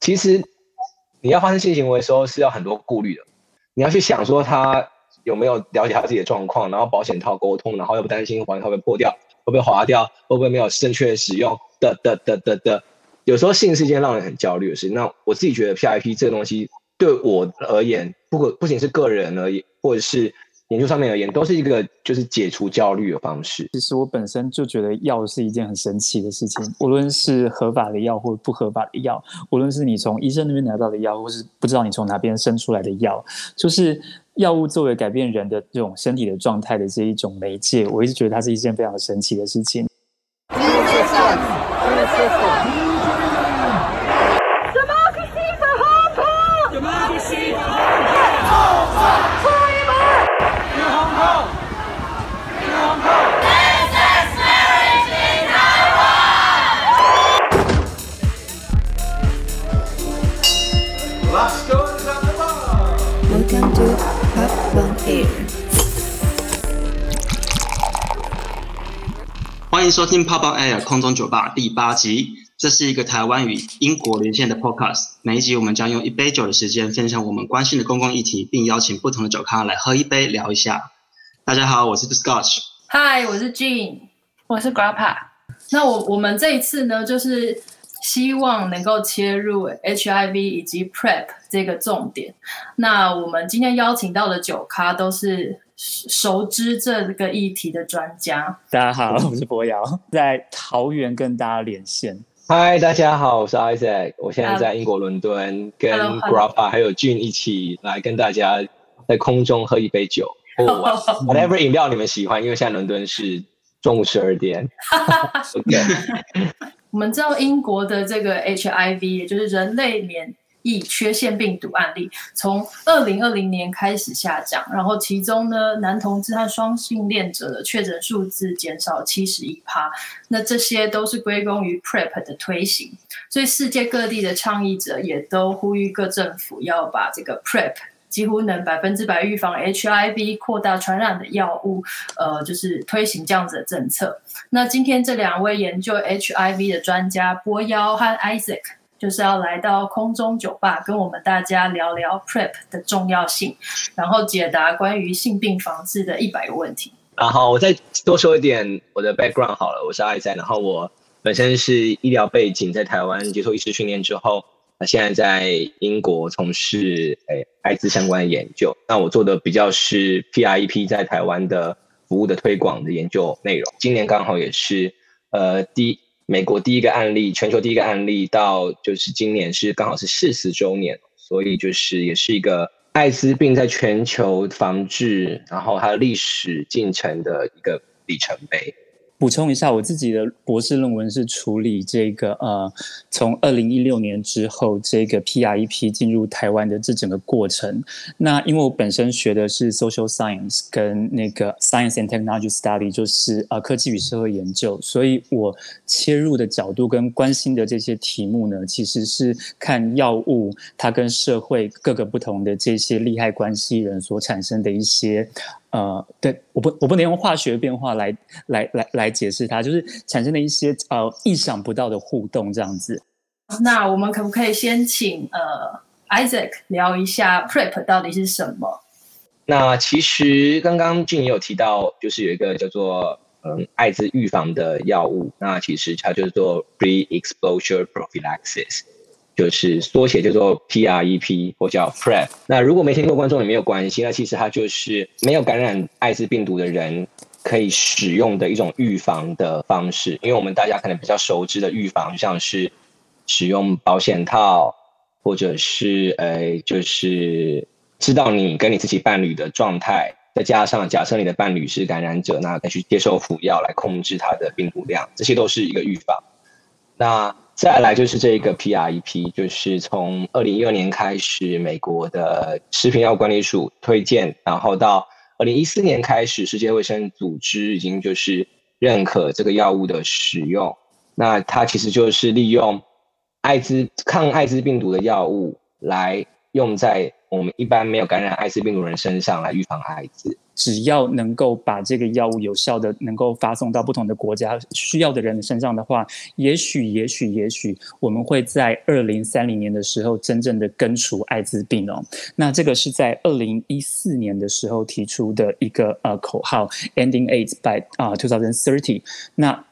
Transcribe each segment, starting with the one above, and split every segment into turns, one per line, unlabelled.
其实你要发生性行为的时候是要很多顾虑的，你要去想说他有没有了解他自己的状况，然后保险套沟通，然后又不担心环会不会破掉，会不会滑掉，会不会没有正确使用的的的的的。有时候性是一件让人很焦虑的事。那我自己觉得 P I P 这个东西对我而言，不不仅是个人而已，或者是。研究上面而言，都是一个就是解除焦虑的方式。
其实我本身就觉得药是一件很神奇的事情，无论是合法的药或不合法的药，无论是你从医生那边拿到的药，或是不知道你从哪边生出来的药，就是药物作为改变人的这种身体的状态的这一种媒介，我一直觉得它是一件非常神奇的事情。
迎收听《Pop on Air》空中酒吧第八集。这是一个台湾与英国连线的 Podcast。每一集我们将用一杯酒的时间，分享我们关心的公共议题，并邀请不同的酒咖来喝一杯，聊一下。大家好，我是 The Scotch。
Hi，我是 Jean。我是 Grappa。那我我们这一次呢，就是希望能够切入 HIV 以及 PrEP 这个重点。那我们今天邀请到的酒咖都是。熟知这个议题的专家。
大家好，我是博瑶，在桃园跟大家连线。
嗨，大家好，我是 Isaac，我现在在英国伦敦，跟 Grappa 还有 Jean 一起来跟大家在空中喝一杯酒。Whatever 饮料你们喜欢，因为现在伦敦是中午十二点。
Okay. 我们知道英国的这个 HIV，也就是人类免疫缺陷病毒案例从二零二零年开始下降，然后其中呢，男同志和双性恋者的确诊数字减少七十一趴，那这些都是归功于 PrEP 的推行，所以世界各地的倡议者也都呼吁各政府要把这个 PrEP 几乎能百分之百预防 HIV 扩大传染的药物，呃，就是推行这样子的政策。那今天这两位研究 HIV 的专家博瑶和 Isaac。就是要来到空中酒吧，跟我们大家聊聊 PrEP 的重要性，然后解答关于性病防治的一百个问题。
然后我再多说一点我的 background 好了，我是艾赛，然后我本身是医疗背景，在台湾接受医师训练之后，那现在在英国从事诶艾滋相关的研究。那我做的比较是 PrEP 在台湾的服务的推广的研究内容。今年刚好也是呃第。美国第一个案例，全球第一个案例，到就是今年是刚好是四十周年，所以就是也是一个艾滋病在全球防治，然后它的历史进程的一个里程碑。
补充一下，我自己的博士论文是处理这个呃，从二零一六年之后，这个 PrEP 进入台湾的这整个过程。那因为我本身学的是 Social Science 跟那个 Science and Technology Study，就是呃科技与社会研究，所以我切入的角度跟关心的这些题目呢，其实是看药物它跟社会各个不同的这些利害关系人所产生的一些。呃，对，我不，我不能用化学变化来来来来解释它，就是产生了一些呃意想不到的互动这样子。
那我们可不可以先请呃 Isaac 聊一下 PrEP 到底是什么？
那其实刚刚俊也有提到，就是有一个叫做嗯艾滋预防的药物，那其实它就是做 Pre-Exposure Prophylaxis。就是缩写叫做 PrEP 或叫 PrEP。那如果没听过观众也没有关系，那其实它就是没有感染艾滋病毒的人可以使用的一种预防的方式。因为我们大家可能比较熟知的预防，像是使用保险套，或者是呃，就是知道你跟你自己伴侣的状态，再加上假设你的伴侣是感染者，那再去接受服药来控制它的病毒量，这些都是一个预防。那再来就是这个 PrEP，就是从二零一二年开始，美国的食品药物管理署推荐，然后到二零一四年开始，世界卫生组织已经就是认可这个药物的使用。那它其实就是利用艾滋抗艾滋病毒的药物来用在我们一般没有感染艾滋病毒人身上来预防艾滋。
只要能够把这个药物有效的能够发送到不同的国家需要的人身上的话，也许也许也许我们会在二零三零年的时候真正的根除艾滋病哦。那这个是在二零一四年的时候提出的一个呃口号，Ending AIDS by 啊 two thousand thirty。那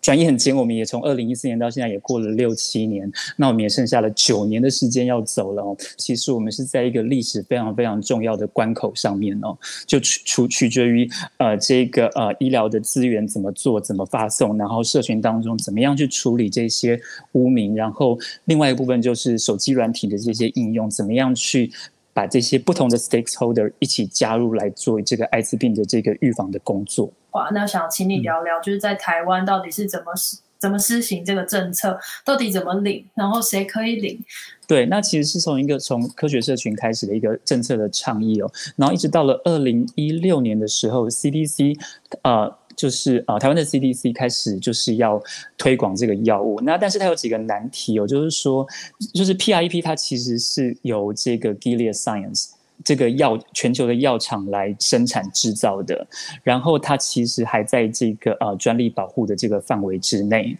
转眼间，我们也从二零一四年到现在也过了六七年，那我们也剩下了九年的时间要走了哦。其实我们是在一个历史非常非常重要的关口上面哦，就取取取决于呃这个呃医疗的资源怎么做、怎么发送，然后社群当中怎么样去处理这些污名，然后另外一部分就是手机软体的这些应用，怎么样去把这些不同的 stakeholder 一起加入来做这个艾滋病的这个预防的工作。
哇，那想请你聊聊，就是在台湾到底是怎么施怎么施行这个政策，到底怎么领，然后谁可以领？
对，那其实是从一个从科学社群开始的一个政策的倡议哦，然后一直到了二零一六年的时候，CDC 呃，就是啊台湾的 CDC 开始就是要推广这个药物，那但是它有几个难题哦，就是说，就是 PrEP 它其实是由这个 Gilead Science。这个药全球的药厂来生产制造的，然后它其实还在这个呃专利保护的这个范围之内。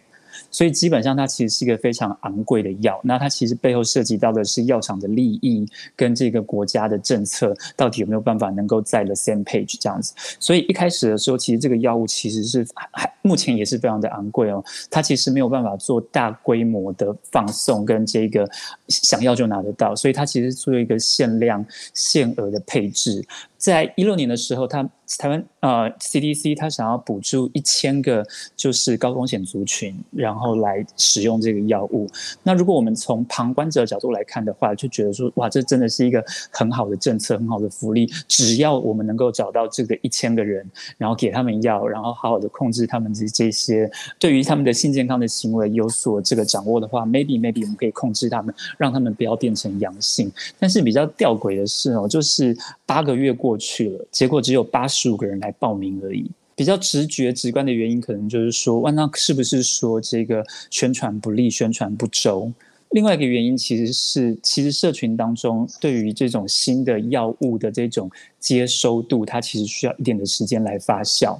所以基本上它其实是一个非常昂贵的药，那它其实背后涉及到的是药厂的利益跟这个国家的政策到底有没有办法能够在 the same page 这样子。所以一开始的时候，其实这个药物其实是还目前也是非常的昂贵哦，它其实没有办法做大规模的放送跟这个想要就拿得到，所以它其实做一个限量限额的配置。在一六年的时候，他台湾呃 CDC 他想要补助一千个就是高风险族群，然后来使用这个药物。那如果我们从旁观者角度来看的话，就觉得说哇，这真的是一个很好的政策，很好的福利。只要我们能够找到这个一千个人，然后给他们药，然后好好的控制他们这这些对于他们的性健康的行为有所这个掌握的话，maybe maybe 我们可以控制他们，让他们不要变成阳性。但是比较吊诡的是哦，就是八个月过。过去了，结果只有八十五个人来报名而已。比较直觉、直观的原因，可能就是说，万那是不是说这个宣传不力、宣传不周？另外一个原因，其实是其实社群当中对于这种新的药物的这种接收度，它其实需要一点的时间来发酵。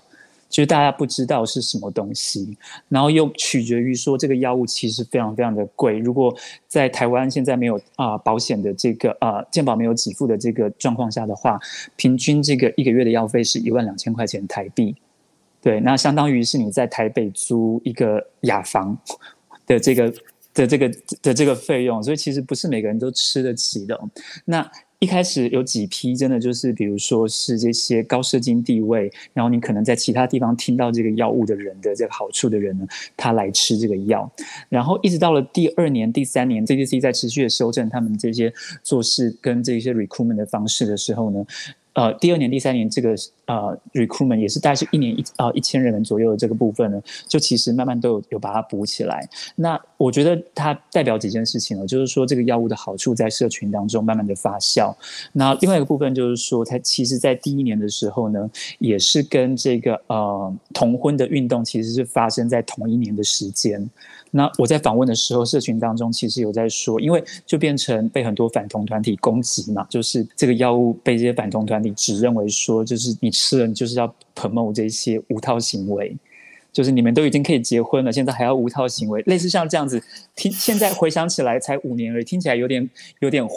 就是大家不知道是什么东西，然后又取决于说这个药物其实非常非常的贵。如果在台湾现在没有啊、保险的这个啊、呃、健保没有给付的这个状况下的话，平均这个一个月的药费是一万两千块钱台币。对，那相当于是你在台北租一个雅房的这个的这个的这个费用，所以其实不是每个人都吃得起的。那。一开始有几批真的就是，比如说是这些高射精地位，然后你可能在其他地方听到这个药物的人的这个好处的人呢，他来吃这个药，然后一直到了第二年、第三年，CDC 在持续的修正他们这些做事跟这些 recruitment 的方式的时候呢。呃，第二年、第三年这个呃 recruitment 也是大概是一年一啊一千人左右的这个部分呢，就其实慢慢都有有把它补起来。那我觉得它代表几件事情呢，就是说这个药物的好处在社群当中慢慢的发酵。那另外一个部分就是说，它其实在第一年的时候呢，也是跟这个呃同婚的运动其实是发生在同一年的时间。那我在访问的时候，社群当中其实有在说，因为就变成被很多反同团体攻击嘛，就是这个药物被这些反同团体指认为说，就是你吃了，你就是要 promote 这些无套行为，就是你们都已经可以结婚了，现在还要无套行为，类似像这样子，听现在回想起来才五年而已，听起来有点有点。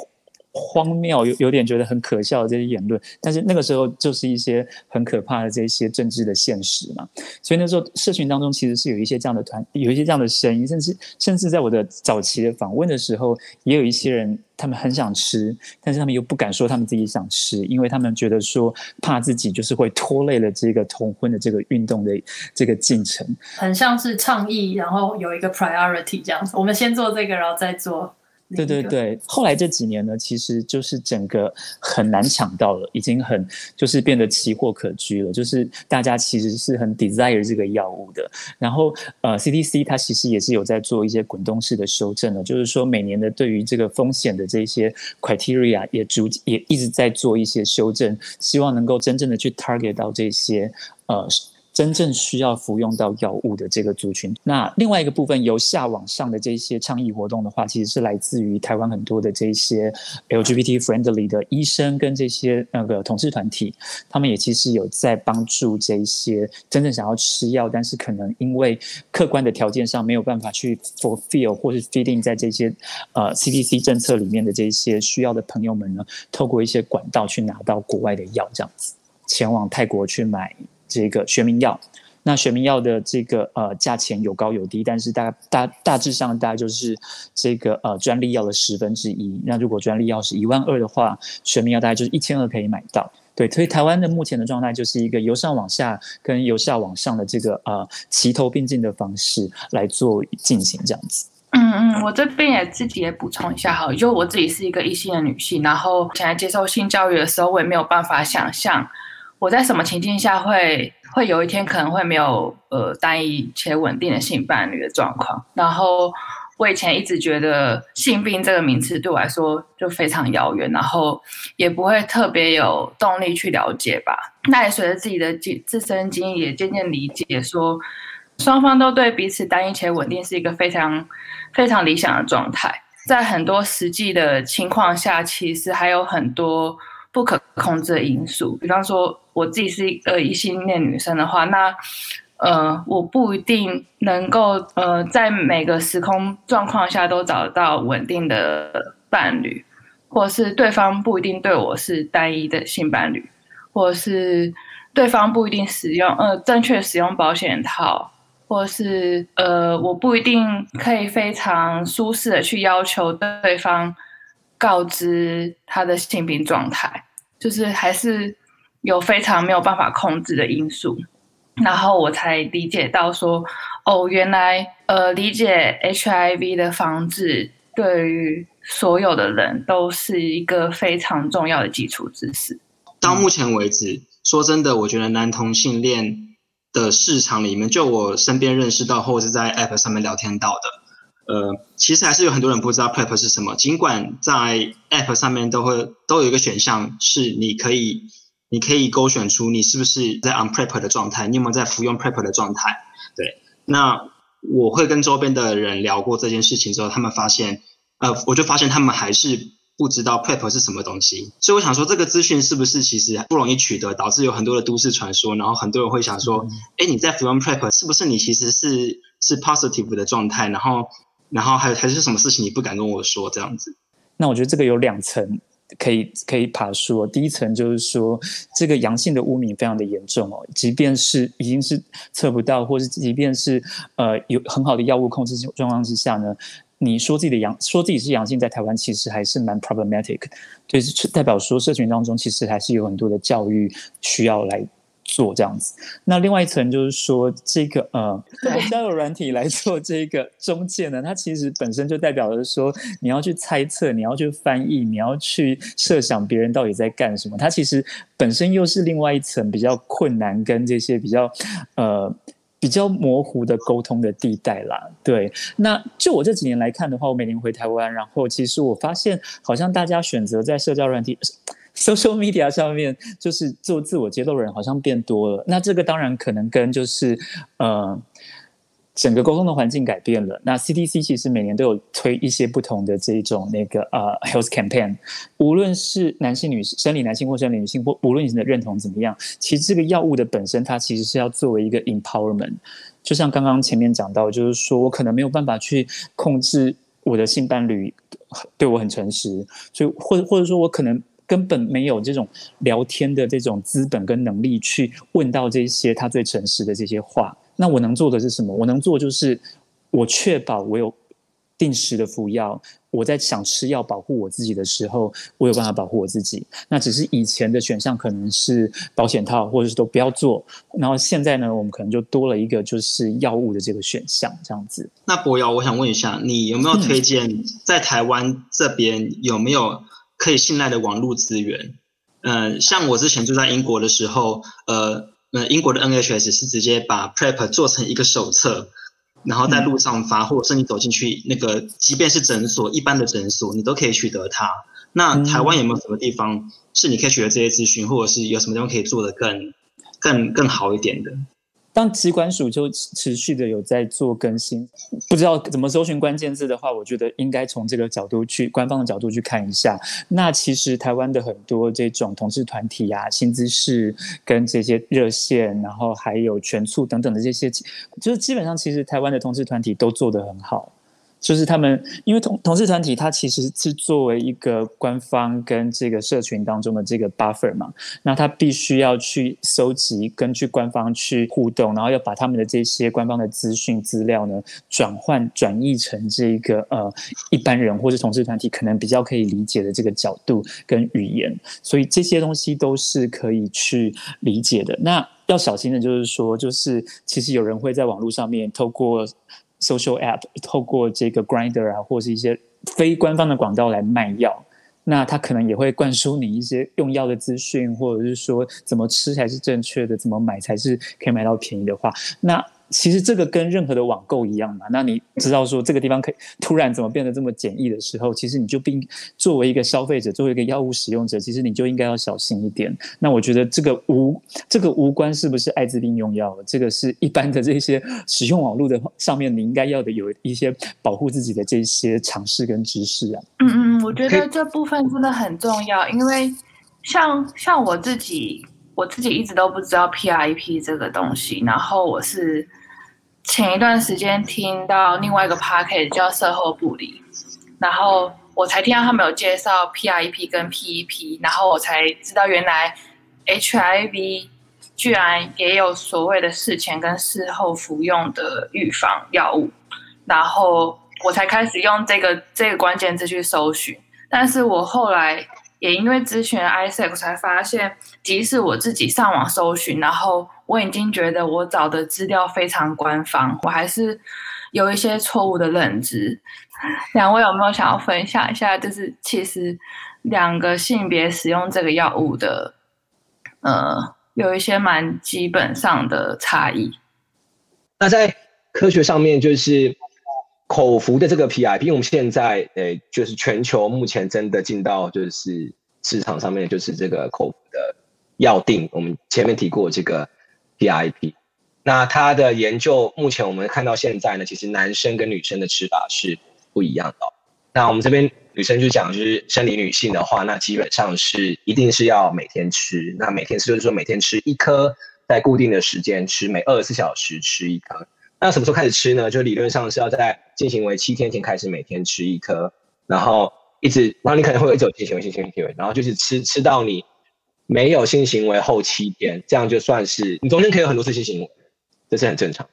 荒谬，有有点觉得很可笑的这些言论，但是那个时候就是一些很可怕的这些政治的现实嘛。所以那时候社群当中其实是有一些这样的团，有一些这样的声音，甚至甚至在我的早期的访问的时候，也有一些人他们很想吃，但是他们又不敢说他们自己想吃，因为他们觉得说怕自己就是会拖累了这个同婚的这个运动的这个进程。
很像是倡议，然后有一个 priority 这样子，我们先做这个，然后再做。
对对对，后来这几年呢，其实就是整个很难抢到了，已经很就是变得奇货可居了。就是大家其实是很 desire 这个药物的。然后呃，CDC 它其实也是有在做一些滚动式的修正的，就是说每年的对于这个风险的这些 criteria 也逐也一直在做一些修正，希望能够真正的去 target 到这些呃。真正需要服用到药物的这个族群。那另外一个部分由下往上的这些倡议活动的话，其实是来自于台湾很多的这些 LGBT friendly 的医生跟这些那个同志团体，他们也其实有在帮助这些真正想要吃药，但是可能因为客观的条件上没有办法去 fulfill 或是 fit in 在这些呃 CDC 政策里面的这些需要的朋友们呢，透过一些管道去拿到国外的药，这样子前往泰国去买。这个学名药，那学名药的这个呃价钱有高有低，但是大大大致上大概就是这个呃专利药的十分之一。那如果专利药是一万二的话，学名药大概就是一千二可以买到。对，所以台湾的目前的状态就是一个由上往下跟由下往上的这个呃齐头并进的方式来做进行这样子。
嗯嗯，我这边也自己也补充一下哈，就我自己是一个异性的女性，然后现在接受性教育的时候，我也没有办法想象。我在什么情境下会会有一天可能会没有呃单一且稳定的性伴侣的状况？然后我以前一直觉得性病这个名词对我来说就非常遥远，然后也不会特别有动力去了解吧。那也随着自己的经自身经历也渐渐理解说，双方都对彼此单一且稳定是一个非常非常理想的状态。在很多实际的情况下，其实还有很多不可控制的因素，比方说。我自己是一个异性恋女生的话，那呃，我不一定能够呃，在每个时空状况下都找到稳定的伴侣，或是对方不一定对我是单一的性伴侣，或是对方不一定使用呃正确使用保险套，或是呃，我不一定可以非常舒适的去要求对方告知他的性病状态，就是还是。有非常没有办法控制的因素，然后我才理解到说，哦，原来呃，理解 HIV 的防治对于所有的人都是一个非常重要的基础知识。
到目前为止，说真的，我觉得男同性恋的市场里面，就我身边认识到或者是在 App 上面聊天到的，呃，其实还是有很多人不知道 PrEP 是什么。尽管在 App 上面都会都有一个选项是你可以。你可以勾选出你是不是在 on PrEP 的状态，你有没有在服用 PrEP 的状态？对，那我会跟周边的人聊过这件事情之后，他们发现，呃，我就发现他们还是不知道 PrEP 是什么东西。所以我想说，这个资讯是不是其实不容易取得，导致有很多的都市传说，然后很多人会想说，哎，你在服用 PrEP 是不是你其实是是 positive 的状态？然后，然后还有还是什么事情你不敢跟我说这样子？
那我觉得这个有两层。可以可以爬说，第一层就是说，这个阳性的污名非常的严重哦，即便是已经是测不到，或是即便是呃有很好的药物控制状况之下呢，你说自己的阳说自己是阳性，在台湾其实还是蛮 problematic，就是代表说社群当中其实还是有很多的教育需要来。做这样子，那另外一层就是说，这个呃，交友软体来做这个中介呢，它其实本身就代表着说，你要去猜测，你要去翻译，你要去设想别人到底在干什么，它其实本身又是另外一层比较困难跟这些比较呃比较模糊的沟通的地带啦。对，那就我这几年来看的话，我每年回台湾，然后其实我发现，好像大家选择在社交软体。Social media 上面就是做自我揭露的人好像变多了，那这个当然可能跟就是呃整个沟通的环境改变了。那 CDC 其实每年都有推一些不同的这种那个呃 health campaign，无论是男性、女性、生理男性或生理女性，或无论你的认同怎么样，其实这个药物的本身它其实是要作为一个 empowerment。就像刚刚前面讲到，就是说我可能没有办法去控制我的性伴侣对我很诚实，所以或或者说我可能。根本没有这种聊天的这种资本跟能力去问到这些他最诚实的这些话。那我能做的是什么？我能做就是我确保我有定时的服药。我在想吃药保护我自己的时候，我有办法保护我自己。那只是以前的选项可能是保险套，或者是都不要做。然后现在呢，我们可能就多了一个就是药物的这个选项，这样子。
那博瑶，我想问一下，你有没有推荐在台湾这边有没有？可以信赖的网络资源，嗯、呃，像我之前住在英国的时候，呃，呃，英国的 NHS 是直接把 PrEP 做成一个手册，然后在路上发，或者是你走进去那个，即便是诊所，一般的诊所，你都可以取得它。那台湾有没有什么地方是你可以取得这些资讯，或者是有什么地方可以做的更、更、更好一点的？
当疾管署就持续的有在做更新，不知道怎么搜寻关键字的话，我觉得应该从这个角度去官方的角度去看一下。那其实台湾的很多这种同志团体啊、新姿势跟这些热线，然后还有全促等等的这些，就是基本上其实台湾的同志团体都做得很好。就是他们，因为同同事团体，它其实是作为一个官方跟这个社群当中的这个 buffer 嘛，那他必须要去搜集，根据官方去互动，然后要把他们的这些官方的资讯资料呢，转换转译成这个呃一般人或是同事团体可能比较可以理解的这个角度跟语言，所以这些东西都是可以去理解的。那要小心的就是说，就是其实有人会在网络上面透过。Social app 透过这个 grinder 啊，或是一些非官方的广告来卖药，那他可能也会灌输你一些用药的资讯，或者是说怎么吃才是正确的，怎么买才是可以买到便宜的话，那。其实这个跟任何的网购一样嘛，那你知道说这个地方可以突然怎么变得这么简易的时候，其实你就并作为一个消费者，作为一个药物使用者，其实你就应该要小心一点。那我觉得这个无这个无关是不是艾滋病用药，这个是一般的这些使用网络的上面，你应该要的有一些保护自己的这些尝试跟知识啊。
嗯嗯，我觉得这部分真的很重要，因为像像我自己，我自己一直都不知道 PrEP 这个东西，然后我是。前一段时间听到另外一个 podcast 叫社后不理，然后我才听到他们有介绍 P I P 跟 PEP，然后我才知道原来 HIV 居然也有所谓的事前跟事后服用的预防药物，然后我才开始用这个这个关键字去搜寻，但是我后来也因为咨询 ISEC 才发现，即使我自己上网搜寻，然后。我已经觉得我找的资料非常官方，我还是有一些错误的认知。两位有没有想要分享一下？就是其实两个性别使用这个药物的，呃，有一些蛮基本上的差异。
那在科学上面，就是口服的这个 PIP，我们现在诶，就是全球目前真的进到就是市场上面，就是这个口服的药定。我们前面提过这个。PrEP，那它的研究目前我们看到现在呢，其实男生跟女生的吃法是不一样的。那我们这边女生就讲，就是生理女性的话，那基本上是一定是要每天吃。那每天吃就是说每天吃一颗，在固定的时间吃，每二十四小时吃一颗。那什么时候开始吃呢？就理论上是要在进行为七天前开始每天吃一颗，然后一直，然后你可能会有一种进行为、性行为，然后就是吃吃到你。没有性行为后七天，这样就算是你中间可以有很多次性行为，这是很正常。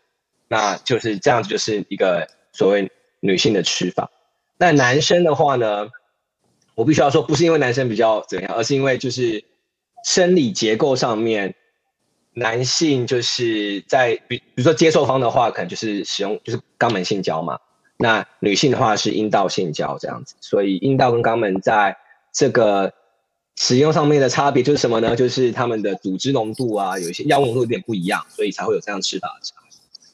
那就是这样子，就是一个所谓女性的吃法。那男生的话呢，我必须要说，不是因为男生比较怎样，而是因为就是生理结构上面，男性就是在比比如说接受方的话，可能就是使用就是肛门性交嘛。那女性的话是阴道性交这样子，所以阴道跟肛门在这个。使用上面的差别就是什么呢？就是他们的组织浓度啊，有一些药物浓度有点不一样，所以才会有这样吃法的差。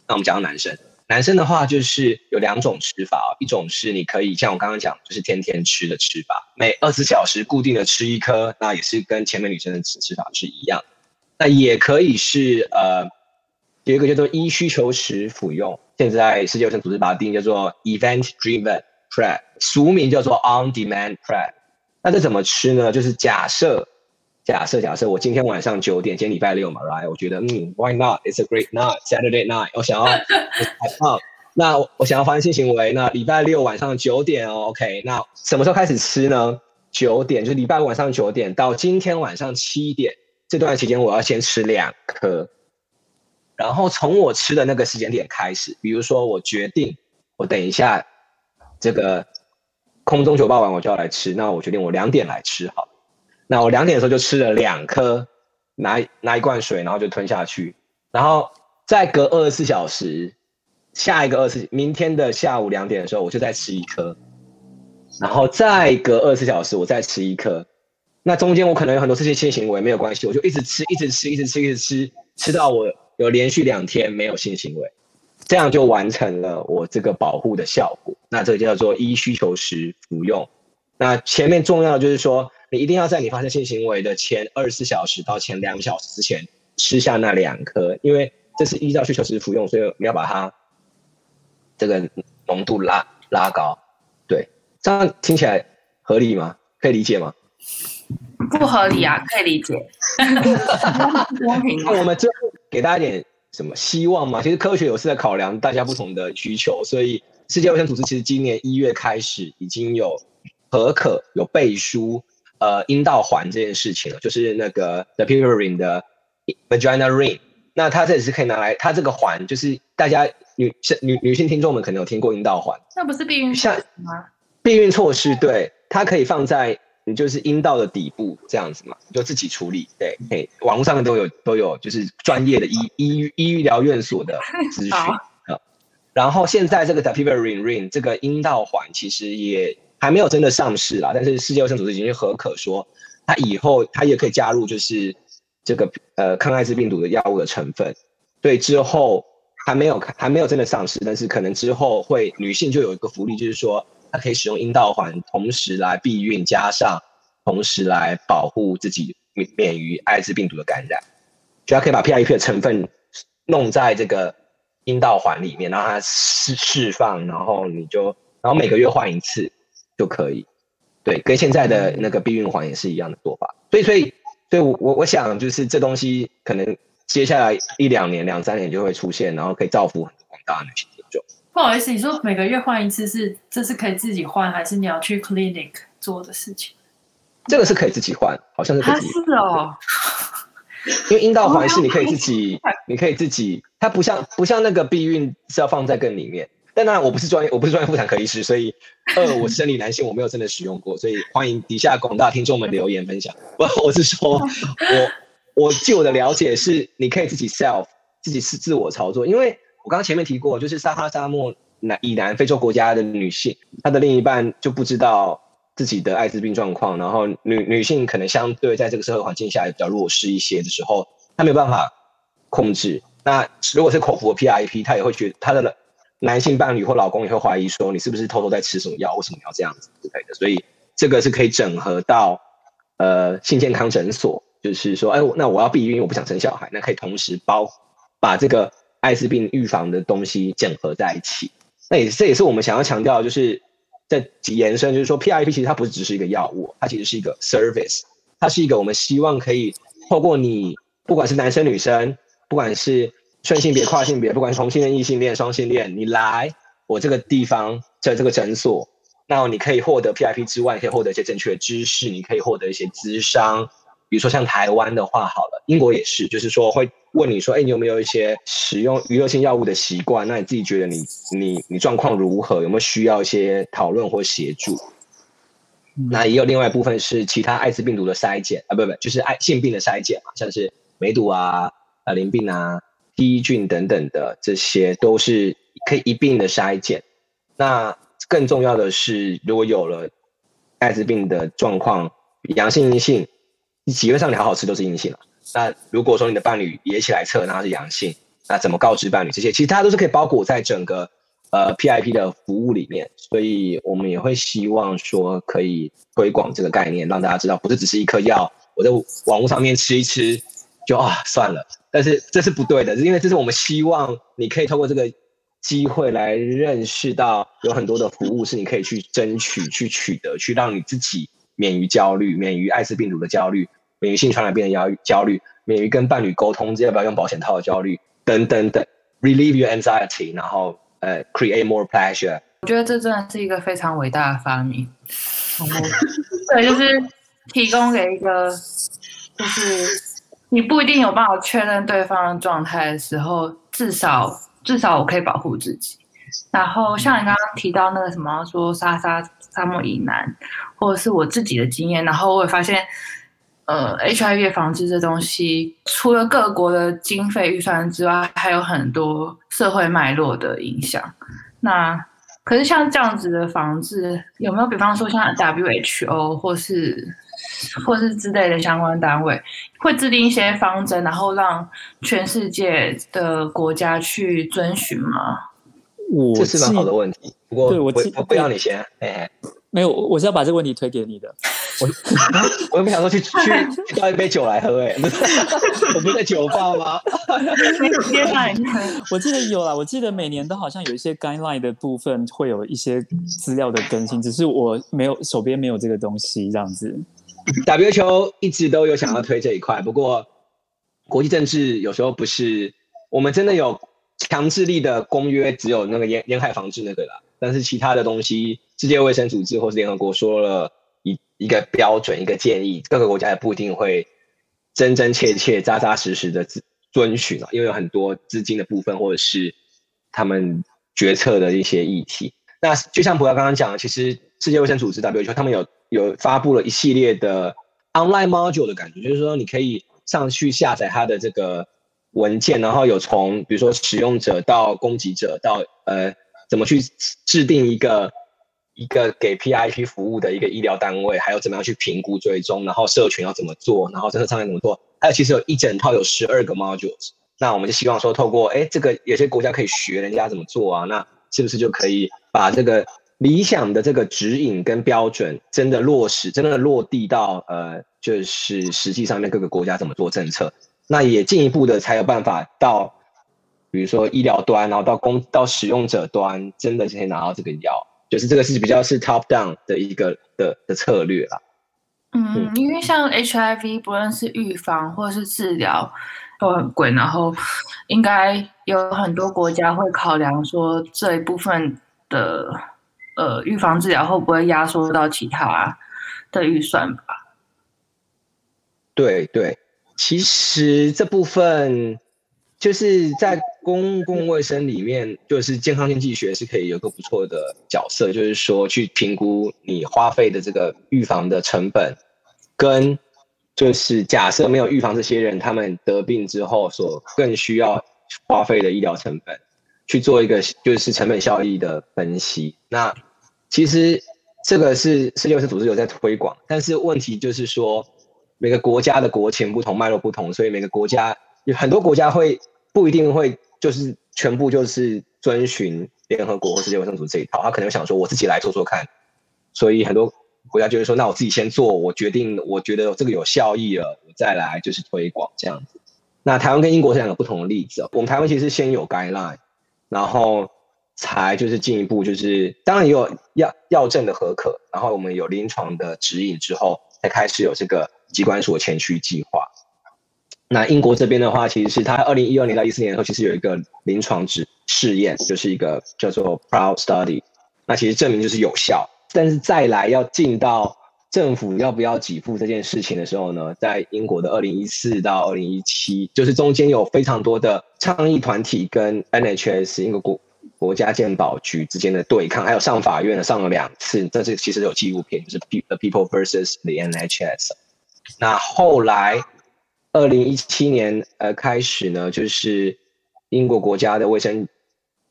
那我们讲到男生，男生的话就是有两种吃法啊，一种是你可以像我刚刚讲，就是天天吃的吃法，每二十小时固定的吃一颗，那也是跟前面女生的吃吃法是一样。那也可以是呃，有一个叫做依需求时服用，现在世界卫生组织把它定义叫做 Event Driven PrEP，俗名叫做 On Demand PrEP。那这怎么吃呢？就是假设，假设，假设我今天晚上九点，今天礼拜六嘛，right？我觉得，嗯，Why not？It's a great night，Saturday night。我想要，那我想要发生性行为，那礼拜六晚上九点哦，OK。那什么时候开始吃呢？九点，就是礼拜五晚上九点到今天晚上七点这段期间，我要先吃两颗，然后从我吃的那个时间点开始，比如说我决定，我等一下这个。空中酒吧完我就要来吃，那我决定我两点来吃好。那我两点的时候就吃了两颗，拿拿一罐水，然后就吞下去，然后再隔二十四小时，下一个二十，明天的下午两点的时候我就再吃一颗，然后再隔二十四小时我再吃一颗。那中间我可能有很多这些性行为没有关系，我就一直吃，一直吃，一直吃，一直吃，吃到我有连续两天没有性行为。这样就完成了我这个保护的效果。那这个叫做依需求时服用。那前面重要的就是说，你一定要在你发生性行为的前二十四小时到前两小时之前吃下那两颗，因为这是依照需求时服用，所以你要把它这个浓度拉拉高。对，这样听起来合理吗？可以理解吗？
不合理啊，可以理解。公平。
那我们最后给大家一点什么希望嘛？其实科学有是在考量大家不同的需求，所以世界卫生组织其实今年一月开始已经有可可有背书呃阴道环这件事情了，就是那个 dapivirine 的 vagina ring。那它这也是可以拿来，它这个环就是大家女生女女性听众们可能有听过阴道环，
那不是避孕像吗？
避孕措施，对，它可以放在。你就是阴道的底部这样子嘛，你就自己处理。对，嘿，网络上面都有都有，就是专业的医医医疗院所的资讯啊。然后现在这个 dapivirine ring 这个阴道环其实也还没有真的上市啦，但是世界卫生组织已经合可说，它以后它也可以加入就是这个呃抗艾滋病毒的药物的成分。对，之后还没有还没有真的上市，但是可能之后会女性就有一个福利，就是说。它可以使用阴道环，同时来避孕，加上同时来保护自己免免于艾滋病毒的感染。就它可以把 PIP 的成分弄在这个阴道环里面，然后它释释放，然后你就然后每个月换一次就可以。对，跟现在的那个避孕环也是一样的做法。所以，所以，所以我我我想就是这东西可能接下来一两年、两三年就会出现，然后可以造福很多广大女性。
不好意思，你说每个月换一次是这是可以自己换，还是你要去 clinic 做的事情？
这个是可以自己换，好像是可以自己。
是哦，
因为阴道环是你可以自己，你可以自己，它不像不像那个避孕是要放在更里面。但当然我不是专业，我不是专业妇产科医师，所以呃，我是生理男性，我没有真的使用过，所以欢迎底下广大听众们留言分享。不，我是说我我据我的了解是，你可以自己 self 自己是自我操作，因为。我刚刚前面提过，就是撒哈拉沙漠南以南非洲国家的女性，她的另一半就不知道自己的艾滋病状况，然后女女性可能相对在这个社会环境下也比较弱势一些的时候，她没有办法控制。那如果是口服 PrEP，她也会觉得她的男性伴侣或老公也会怀疑说，你是不是偷偷在吃什么药？为什么要这样子之类的？所以这个是可以整合到呃性健康诊所，就是说，哎，那我要避孕，我不想生小孩，那可以同时包把这个。艾滋病预防的东西整合在一起，那也这也是我们想要强调，就是在延伸，就是说 P I P 其实它不是只是一个药物，它其实是一个 service，它是一个我们希望可以透过你，不管是男生女生，不管是顺性别跨性别，不管是同性恋异性恋双性恋，你来我这个地方在这个诊所，那你可以获得 P I P 之外，可以获得一些正确的知识，你可以获得一些咨商。比如说像台湾的话，好了，英国也是，就是说会问你说，哎，你有没有一些使用娱乐性药物的习惯？那你自己觉得你你你状况如何？有没有需要一些讨论或协助？嗯、那也有另外一部分是其他艾滋病毒的筛检啊，不不，就是爱性病的筛检嘛，像是梅毒啊、啊淋病啊、滴菌等等的，这些都是可以一并的筛检。那更重要的是，如果有了艾滋病的状况，阳性阴性。基本上你好吃都是阴性了。那如果说你的伴侣也起来测，那他是阳性，那怎么告知伴侣？这些其实它都是可以包裹在整个呃 P I P 的服务里面。所以我们也会希望说可以推广这个概念，让大家知道，不是只是一颗药，我在网络上面吃一吃就啊算了。但是这是不对的，因为这是我们希望你可以透过这个机会来认识到有很多的服务是你可以去争取、去取得、去让你自己。免于焦虑，免于艾滋病毒的焦虑，免于性传染病的焦焦虑，免于跟伴侣沟通要不要用保险套的焦虑，等等等，relieve your anxiety，然后呃，create more pleasure。
我觉得这真的是一个非常伟大的发明。对，就是提供给一个，就是你不一定有办法确认对方的状态的时候，至少至少我可以保护自己。然后像你刚刚提到那个什么，说沙沙沙漠以南，或者是我自己的经验，然后我也发现，呃，HIV 防治这东西，除了各国的经费预算之外，还有很多社会脉络的影响。那可是像这样子的防治，有没有比方说像 WHO 或是或是之类的相关单位，会制定一些方针，然后让全世界的国家去遵循吗？
我
这是蛮好的问题，不过
对我
我不要你先，嘿嘿，
没有，我是要把这个问题推给你的。
我 我又不想说去去去倒一杯酒来喝哎、欸，我不是在酒吧吗？
我记得有啦，我记得每年都好像有一些 guideline 的部分会有一些资料的更新，只是我没有手边没有这个东西这样子。
WHO 一直都有想要推这一块，不过国际政治有时候不是我们真的有强制力的公约，只有那个烟烟害防治那个啦，但是其他的东西，世界卫生组织或是联合国说了。一一个标准，一个建议，各个国家也不一定会真真切切、扎扎实实的遵循啊，因为有很多资金的部分，或者是他们决策的一些议题。那就像博尧刚刚讲的，其实世界卫生组织 WHO 他们有有发布了一系列的 online module 的感觉，就是说你可以上去下载它的这个文件，然后有从比如说使用者到供给者到呃怎么去制定一个。一个给 PIP 服务的一个医疗单位，还有怎么样去评估追踪，然后社群要怎么做，然后政策上面怎么做，还有其实有一整套有十二个 modules。那我们就希望说，透过哎这个有些国家可以学人家怎么做啊，那是不是就可以把这个理想的这个指引跟标准真的落实，真的落地到呃就是实际上面各个国家怎么做政策，那也进一步的才有办法到比如说医疗端，然后到公到使用者端，真的就可以拿到这个药。就是这个是比较是 top down 的一个的的策略啦。
嗯，因为像 HIV 不论是预防或者是治疗都很贵，然后应该有很多国家会考量说这一部分的呃预防治疗会不会压缩到其他的预算吧？
对对，其实这部分。就是在公共卫生里面，就是健康经济学是可以有个不错的角色，就是说去评估你花费的这个预防的成本，跟就是假设没有预防这些人，他们得病之后所更需要花费的医疗成本，去做一个就是成本效益的分析。那其实这个是世界卫生组织有在推广，但是问题就是说每个国家的国情不同，脉络不同，所以每个国家。有很多国家会不一定会就是全部就是遵循联合国或世界卫生组织这一套，他可能想说我自己来做做看，所以很多国家就是说，那我自己先做，我决定我觉得这个有效益了，我再来就是推广这样子。那台湾跟英国是两个不同的例子，我们台湾其实先有 guideline，然后才就是进一步就是当然也有药药证的核可，然后我们有临床的指引之后，才开始有这个机关所前驱计划。那英国这边的话，其实是它二零一二年到一四年的时候，其实有一个临床试试验，就是一个叫做 PROUD Study。那其实证明就是有效，但是再来要进到政府要不要给付这件事情的时候呢，在英国的二零一四到二零一七，就是中间有非常多的倡议团体跟 NHS 英国国国家健保局之间的对抗，还有上法院的上了两次。但是其实有纪录片，就是 People versus the NHS。那后来。二零一七年呃开始呢，就是英国国家的卫生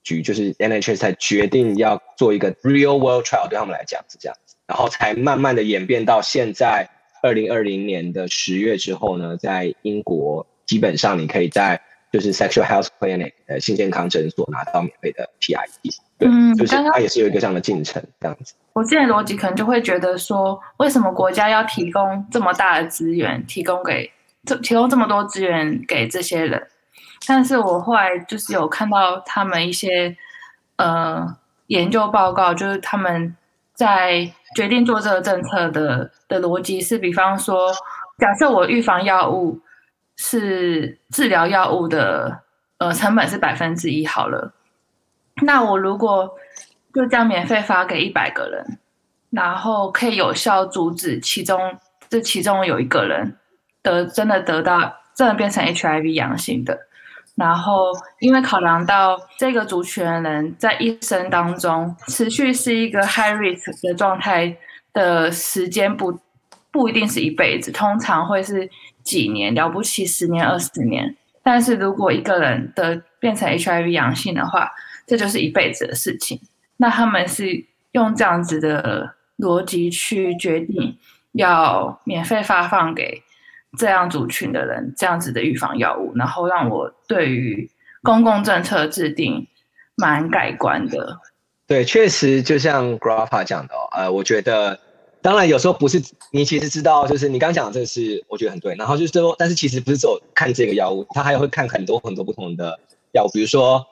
局，就是 NHS 才决定要做一个 real world trial，对他们来讲是这样子，然后才慢慢的演变到现在二零二零年的十月之后呢，在英国基本上你可以在就是 sexual health clinic 呃性健康诊所拿到免费的 PIP，对，嗯、就是它也是有一个这样的进程这样子。
我之前逻辑可能就会觉得说，为什么国家要提供这么大的资源提供给？这提供这么多资源给这些人，但是我后来就是有看到他们一些呃研究报告，就是他们在决定做这个政策的的逻辑是，比方说，假设我预防药物是治疗药物的呃成本是百分之一好了，那我如果就这样免费发给一百个人，然后可以有效阻止其中这其中有一个人。得真的得到，真的变成 HIV 阳性的，然后因为考量到这个族群的人在一生当中持续是一个 high risk 的状态的时间不不一定是一辈子，通常会是几年，了不起十年二十年。但是如果一个人的变成 HIV 阳性的话，这就是一辈子的事情。那他们是用这样子的逻辑去决定要免费发放给。这样族群的人，这样子的预防药物，然后让我对于公共政策制定蛮改观的。
对，确实就像 Grappa 讲的，呃，我觉得当然有时候不是你其实知道，就是你刚讲的这个是我觉得很对。然后就是说，但是其实不是只有看这个药物，他还会看很多很多不同的药物，比如说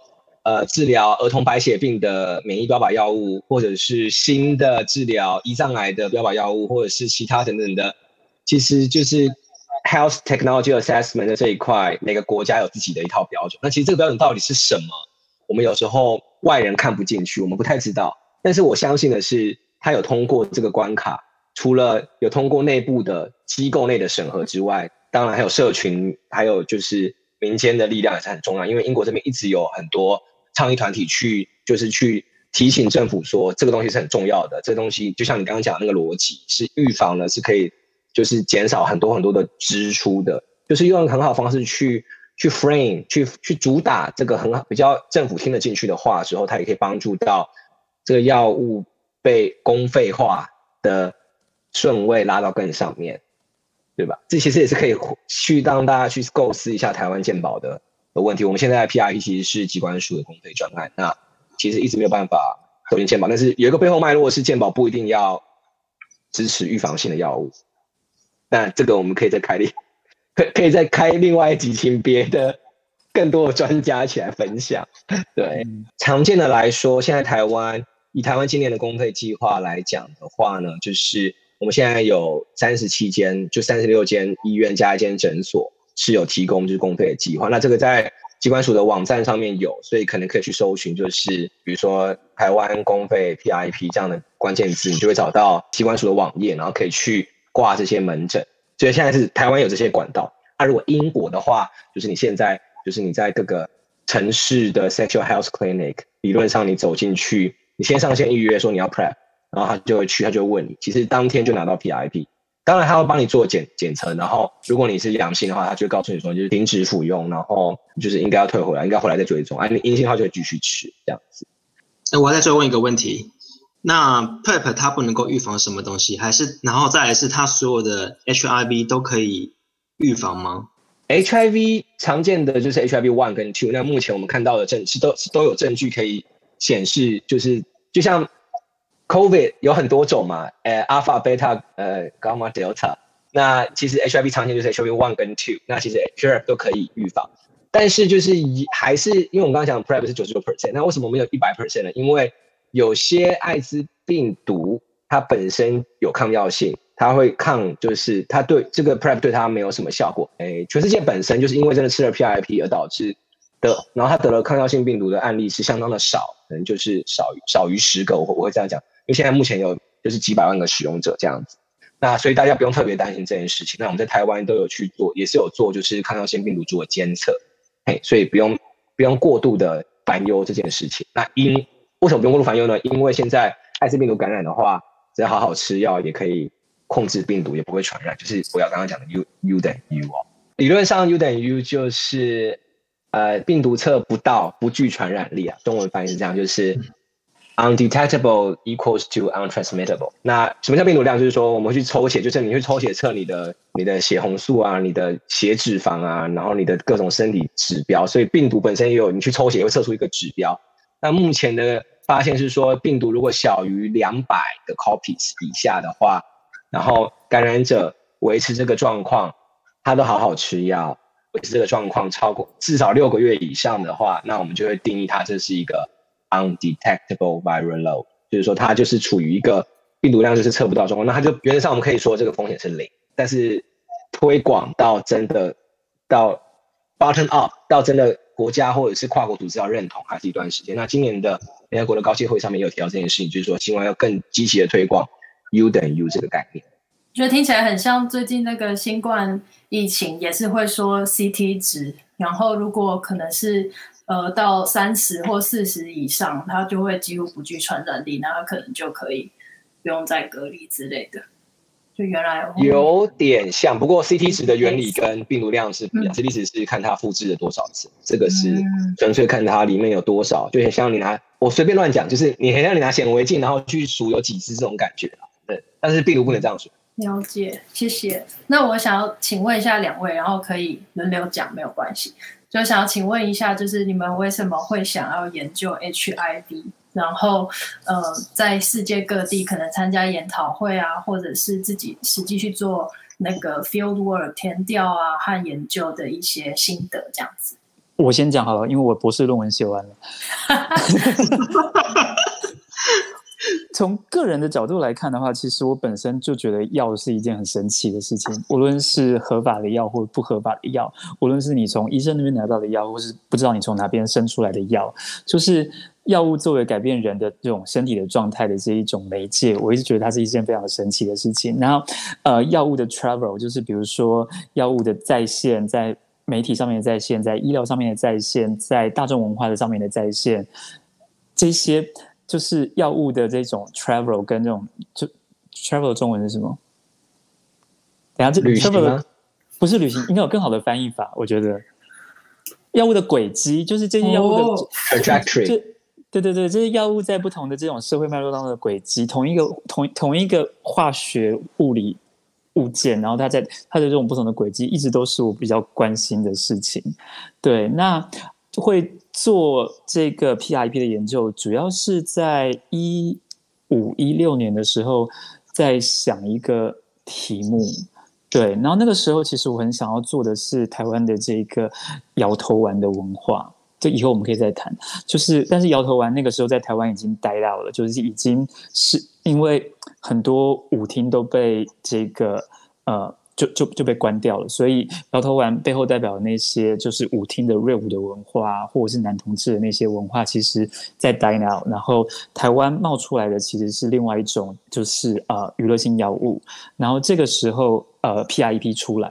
呃治疗儿童白血病的免疫标靶药物，或者是新的治疗胰脏癌的标靶药物，或者是其他等等的。其实就是 health technology assessment 的这一块，每个国家有自己的一套标准。那其实这个标准到底是什么？我们有时候外人看不进去，我们不太知道。但是我相信的是。他有通过这个关卡，除了有通过内部的机构内的审核之外，当然还有社群，还有就是民间的力量也是很重要。因为英国这边一直有很多倡议团体去，就是去提醒政府说，这个东西是很重要的。这个东西就像你刚刚讲的那个逻辑，是预防呢，是可以就是减少很多很多的支出的，就是用很好的方式去去 frame，去去主打这个很好比较政府听得进去的话之后，它也可以帮助到这个药物。被公费化的顺位拉到更上面，对吧？这其实也是可以去让大家去构思一下台湾健保的的问题。我们现在的 PRP 其实是机关署的公费专案，那其实一直没有办法走进健保。但是有一个背后脉络是健保不一定要支持预防性的药物。那这个我们可以再开另可可以再开另外几请别的更多的专家一起来分享。对，常见的来说，现在台湾。以台湾今年的公费计划来讲的话呢，就是我们现在有三十七间，就三十六间医院加一间诊所是有提供就是公费的计划。那这个在机关署的网站上面有，所以可能可以去搜寻，就是比如说台湾公费 PRP 这样的关键字，你就会找到机关署的网页，然后可以去挂这些门诊。所以现在是台湾有这些管道。那、如果英国的话，就是你现在就是你在各个城市的 sexual health clinic，理论上你走进去。你先上线预约，说你要 prep，然后他就会去，他就会问你，其实当天就拿到 PIP 当然他会帮你做检检测，然后如果你是阳性的话，他就告诉你说就是停止服用，然后就是应该要退回来，应该回来再追踪，哎、啊，你阴性的话就会继续吃这样子。
那我要再追问一个问题，那 prep 它不能够预防什么东西？还是然后再来是它所有的 HIV 都可以预防吗
？HIV 常见的就是 HIV one 跟 two，那目前我们看到的证是都是都有证据可以显示就是。就像 COVID 有很多种嘛，呃，Alpha、Beta、呃，Gamma、Delta。那其实 HIV 常见就是 HIV one 跟 two，那其实 PrEP 都可以预防。但是就是以还是因为我们刚刚讲 PrEP 是九十九 percent，那为什么没有一百 percent 呢？因为有些艾滋病毒它本身有抗药性，它会抗，就是它对这个 PrEP 对它没有什么效果。哎，全世界本身就是因为真的吃了 PrEP 而导致。的，然后他得了抗药性病毒的案例是相当的少，可能就是少少于十个，我我会这样讲，因为现在目前有就是几百万个使用者这样子，那所以大家不用特别担心这件事情。那我们在台湾都有去做，也是有做就是抗药性病毒株的监测，嘿，所以不用不用过度的烦忧这件事情。那因为什么不用过度烦忧呢？因为现在艾滋病毒感染的话，只要好好吃药也可以控制病毒，也不会传染。就是我要刚刚讲的 U U 等于 U 哦，理论上 U 等于 U 就是。呃，病毒测不到，不具传染力啊。中文翻译是这样，就是 undetectable equals to untransmittable。那什么叫病毒量？就是说，我们去抽血，就是你去抽血测你的你的血红素啊，你的血脂肪啊，然后你的各种身体指标。所以病毒本身也有，你去抽血也会测出一个指标。那目前的发现是说，病毒如果小于两百个 copies 以下的话，然后感染者维持这个状况，他都好好吃药。维持这个状况超过至少六个月以上的话，那我们就会定义它这是一个 undetectable viral load，就是说它就是处于一个病毒量就是测不到状况，那它就原则上我们可以说这个风险是零。但是推广到真的到 bottom up 到真的国家或者是跨国组织要认同，还是一段时间。那今年的联合国的高级会上面也有提到这件事情，就是说希望要更积极的推广 U 等于 U 这个概念。
觉得听起来很像最近那个新冠疫情，也是会说 CT 值，然后如果可能是呃到三十或四十以上，它就会几乎不具传染力，那它可能就可以不用再隔离之类的。就原来
有点像，不过 CT 值的原理跟病毒量是不一样。CT 值是看它复制了多少次，这个是纯粹看它里面有多少，就很像你拿我随便乱讲，就是你很像你拿显微镜，然后去数有几只这种感觉。对，但是病毒不能这样数。
了解，谢谢。那我想要请问一下两位，然后可以轮流讲，没有关系。就想要请问一下，就是你们为什么会想要研究 HIV？然后呃，在世界各地可能参加研讨会啊，或者是自己实际去做那个 field work 填调啊和研究的一些心得，这样子。
我先讲好了，因为我博士论文写完了。从个人的角度来看的话，其实我本身就觉得药是一件很神奇的事情。无论是合法的药或不合法的药，无论是你从医生那边拿到的药，或是不知道你从哪边生出来的药，就是药物作为改变人的这种身体的状态的这一种媒介，我一直觉得它是一件非常神奇的事情。然后，呃，药物的 travel 就是比如说药物的在线，在媒体上面的在线，在医疗上面的在线，在大众文化的上面的在线，这些。就是药物的这种 travel 跟这种就 travel 中文是什么？等下这
旅行吗？
不是旅行，应该有更好的翻译法。我觉得药物的轨迹就是这些药物的
trajectory，
对对对，这些药物在不同的这种社会脉络当中的轨迹，同一个同同一个化学物理物件，然后它在它的这种不同的轨迹，一直都是我比较关心的事情。对，那会。做这个 PREP 的研究，主要是在一五一六年的时候，在想一个题目，对，然后那个时候其实我很想要做的是台湾的这个摇头丸的文化，这以后我们可以再谈。就是，但是摇头丸那个时候在台湾已经 die out 了，就是已经是因为很多舞厅都被这个呃。就就就被关掉了，所以摇头丸背后代表的那些就是舞厅的 rave 的文化，或者是男同志的那些文化，其实在 die out。然后台湾冒出来的其实是另外一种，就是呃娱乐性药物。然后这个时候呃 PREP 出来，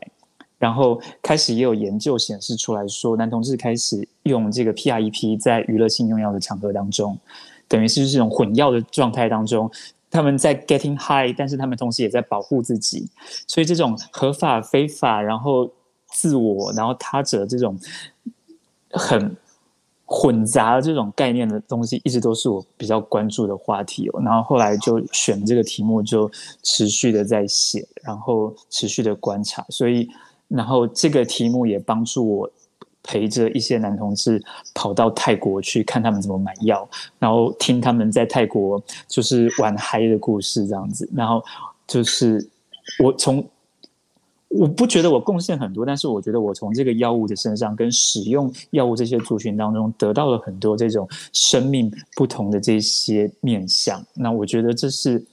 然后开始也有研究显示出来说，男同志开始用这个 PREP 在娱乐性用药的场合当中，等于是这种混药的状态当中。他们在 getting high，但是他们同时也在保护自己，所以这种合法、非法，然后自我，然后他者这种很混杂的这种概念的东西，一直都是我比较关注的话题哦。然后后来就选这个题目，就持续的在写，然后持续的观察，所以然后这个题目也帮助我。陪着一些男同志跑到泰国去看他们怎么买药，然后听他们在泰国就是玩嗨的故事这样子，然后就是我从我不觉得我贡献很多，但是我觉得我从这个药物的身上跟使用药物这些族群当中得到了很多这种生命不同的这些面向，那我觉得这是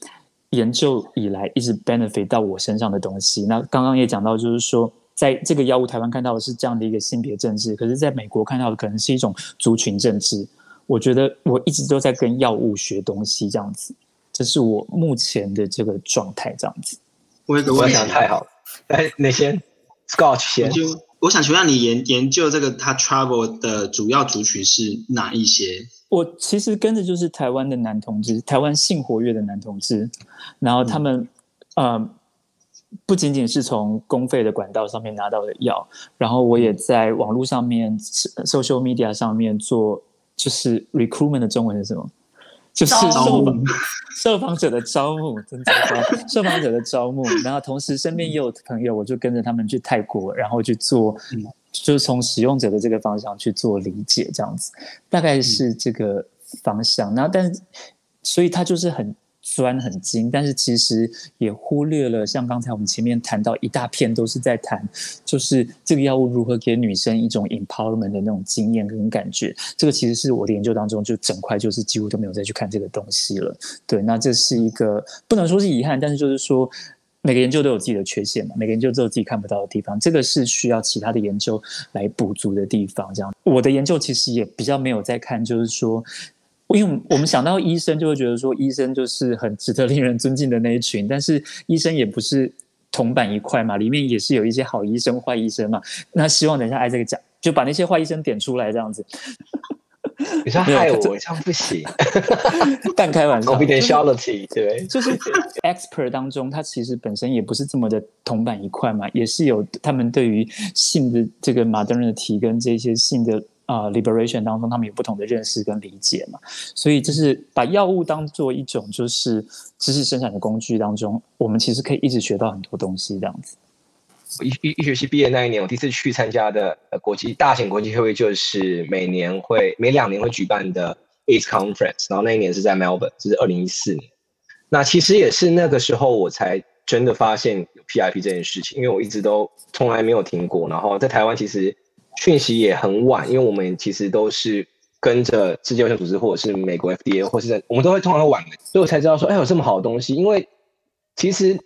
研究以来一直 benefit 到我身上的东西。那刚刚也讲到，就是说。在这个药物，台湾看到的是这样的一个性别政治，可是在美国看到的可能是一种族群政治。我觉得我一直都在跟药物学东西，这样子，这是我目前的这个状态，这样子。
我我想太好了，哎，哪先，Scotch 先。就
我想请问你研研究这个他 travel 的主要族群是哪一些？
我其实跟着就是台湾的男同志，台湾性活跃的男同志，然后他们，嗯。呃不仅仅是从公费的管道上面拿到的药，然后我也在网络上面、social media 上面做，就是 recruitment 的中文是什么？就是受访受访者的招募，真的受访者的招募。然后同时身边也有朋友，我就跟着他们去泰国，然后去做，就是从使用者的这个方向去做理解，这样子，大概是这个方向。然后，但是，所以他就是很。钻很精，但是其实也忽略了，像刚才我们前面谈到一大片都是在谈，就是这个药物如何给女生一种 empowerment 的那种经验跟感觉。这个其实是我的研究当中就整块就是几乎都没有再去看这个东西了。对，那这是一个不能说是遗憾，但是就是说每个研究都有自己的缺陷嘛，每个研究都有自己看不到的地方，这个是需要其他的研究来补足的地方。这样，我的研究其实也比较没有在看，就是说。因为我们想到医生，就会觉得说医生就是很值得令人尊敬的那一群，但是医生也不是铜板一块嘛，里面也是有一些好医生、坏医生嘛。那希望等一下挨这个讲，就把那些坏医生点出来，这样子。
你说害我，这样不行。
半开玩笑。
Confidentiality 对，
就是 expert 当中，他其实本身也不是这么的铜板一块嘛，也是有他们对于性的这个 modernity 跟这些性的。啊、，liberation 当中，他们有不同的认识跟理解嘛，所以就是把药物当做一种就是知识生产的工具当中，我们其实可以一直学到很多东西这样子。
医医医学系毕业那一年，我第一次去参加的国际大型国际会议，就是每年会每两年会举办的 AIDS Conference，然后那一年是在 Melbourne，就是二零一四年。那其实也是那个时候我才真的发现有 PIP 这件事情，因为我一直都从来没有听过。然后在台湾其实讯息也很晚，因为我们其实都是跟着世界卫生组织或者是美国 FDA，或是我们都会通常晚，所以我才知道说，哎，有这么好的东西。因为其实